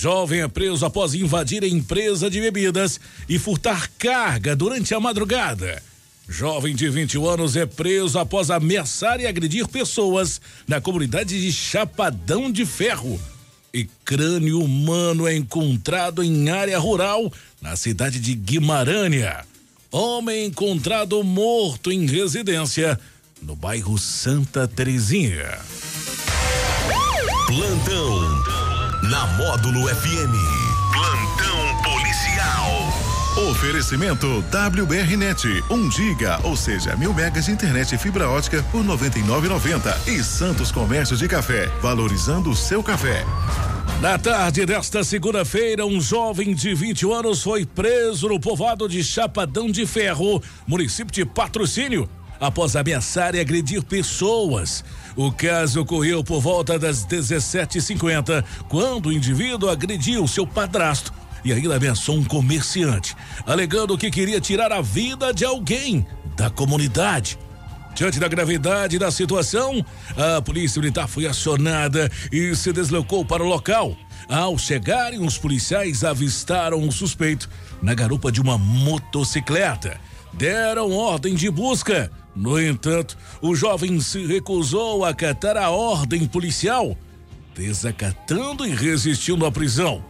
Jovem é preso após invadir a empresa de bebidas e furtar carga durante a madrugada. Jovem de 21 anos é preso após ameaçar e agredir pessoas na comunidade de Chapadão de Ferro. E crânio humano é encontrado em área rural na cidade de Guimarães. Homem encontrado morto em residência no bairro Santa Terezinha. Plantão na Módulo FM. Plantão policial. Oferecimento WBRnet, 1 um giga, ou seja, mil megas de internet e fibra ótica por 99,90 e Santos Comércio de Café, valorizando o seu café. Na tarde desta segunda-feira, um jovem de 20 anos foi preso no povoado de Chapadão de Ferro, município de Patrocínio, após ameaçar e agredir pessoas. O caso ocorreu por volta das 17h50, quando o indivíduo agrediu seu padrasto e ainda ameaçou um comerciante, alegando que queria tirar a vida de alguém da comunidade. Diante da gravidade da situação, a polícia militar foi acionada e se deslocou para o local. Ao chegarem, os policiais avistaram o suspeito na garupa de uma motocicleta. Deram ordem de busca, no entanto, o jovem se recusou a acatar a ordem policial, desacatando e resistindo à prisão.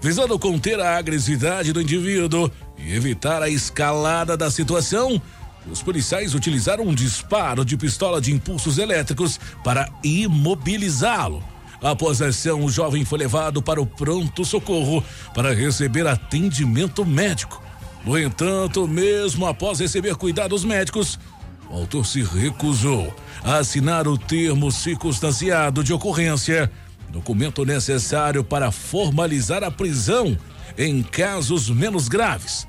Visando conter a agressividade do indivíduo e evitar a escalada da situação, os policiais utilizaram um disparo de pistola de impulsos elétricos para imobilizá-lo. Após a ação, o jovem foi levado para o pronto-socorro para receber atendimento médico. No entanto, mesmo após receber cuidados médicos, o autor se recusou a assinar o termo circunstanciado de ocorrência, documento necessário para formalizar a prisão em casos menos graves.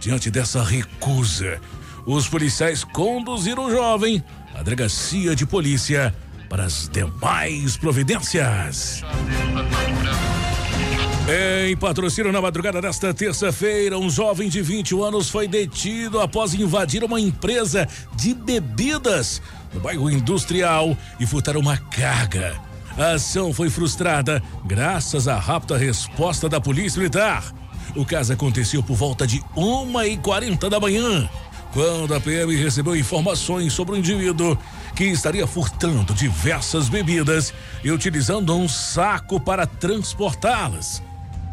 Diante dessa recusa, os policiais conduziram o jovem à delegacia de polícia para as demais providências. Em patrocínio na madrugada desta terça-feira, um jovem de 21 anos foi detido após invadir uma empresa de bebidas no bairro industrial e furtar uma carga. A ação foi frustrada graças à rápida resposta da Polícia Militar. O caso aconteceu por volta de uma e quarenta da manhã, quando a PM recebeu informações sobre o indivíduo que estaria furtando diversas bebidas e utilizando um saco para transportá-las.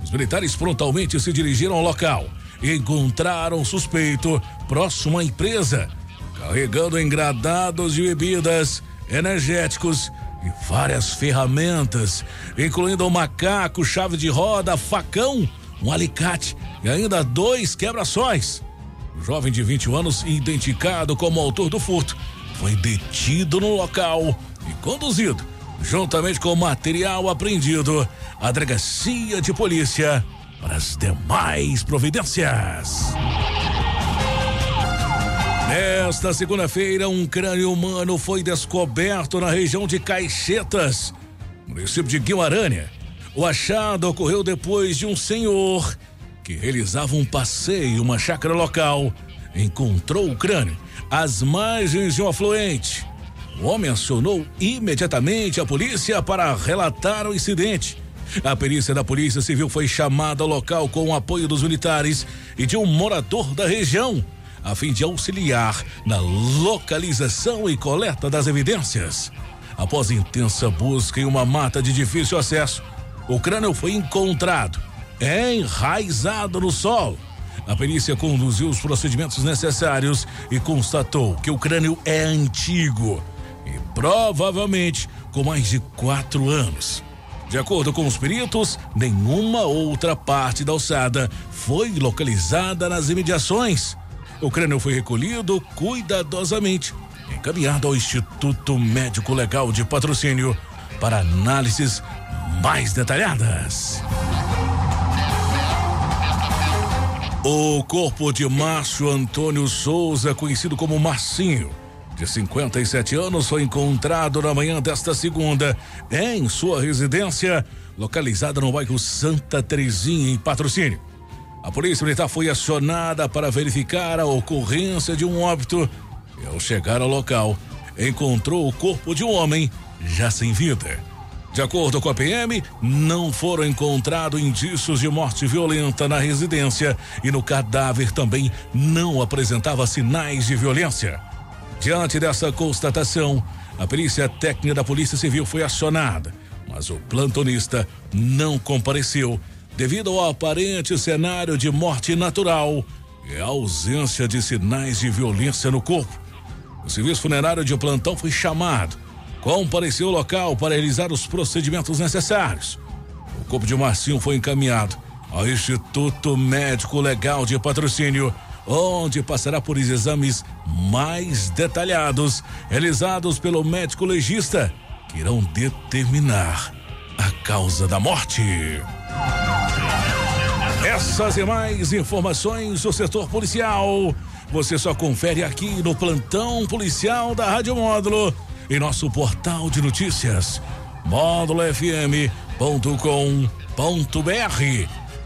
Os militares prontamente se dirigiram ao local e encontraram o suspeito próximo à empresa, carregando engradados de bebidas, energéticos e várias ferramentas, incluindo um macaco, chave de roda, facão, um alicate e ainda dois quebra-sóis. O jovem de 21 anos, identificado como autor do furto, foi detido no local e conduzido, juntamente com o material apreendido, à delegacia de polícia para as demais providências. Nesta segunda-feira, um crânio humano foi descoberto na região de Caixetas, município de Guimarães. O achado ocorreu depois de um senhor que realizava um passeio em uma chácara local encontrou o crânio às margens de um afluente. O homem acionou imediatamente a polícia para relatar o incidente. A perícia da Polícia Civil foi chamada ao local com o apoio dos militares e de um morador da região, a fim de auxiliar na localização e coleta das evidências. Após intensa busca em uma mata de difícil acesso, o crânio foi encontrado, enraizado no solo. A perícia conduziu os procedimentos necessários e constatou que o crânio é antigo e provavelmente com mais de quatro anos. De acordo com os peritos, nenhuma outra parte da alçada foi localizada nas imediações. O crânio foi recolhido cuidadosamente, encaminhado ao Instituto Médico Legal de Patrocínio para análises mais detalhadas. O corpo de Márcio Antônio Souza, conhecido como Marcinho, de 57 anos, foi encontrado na manhã desta segunda em sua residência, localizada no bairro Santa Terezinha, em patrocínio. A polícia militar foi acionada para verificar a ocorrência de um óbito e, ao chegar ao local, encontrou o corpo de um homem já sem vida. De acordo com a PM, não foram encontrados indícios de morte violenta na residência e no cadáver também não apresentava sinais de violência. Diante dessa constatação, a perícia técnica da Polícia Civil foi acionada, mas o plantonista não compareceu devido ao aparente cenário de morte natural e ausência de sinais de violência no corpo. O serviço funerário de plantão foi chamado compareceu ao local para realizar os procedimentos necessários. O corpo de Marcinho foi encaminhado ao Instituto Médico Legal de Patrocínio, onde passará por exames mais detalhados realizados pelo médico legista, que irão determinar a causa da morte. Essas e mais informações do setor policial você só confere aqui no plantão policial da Rádio Módulo em nosso portal de notícias módulofm.com.br.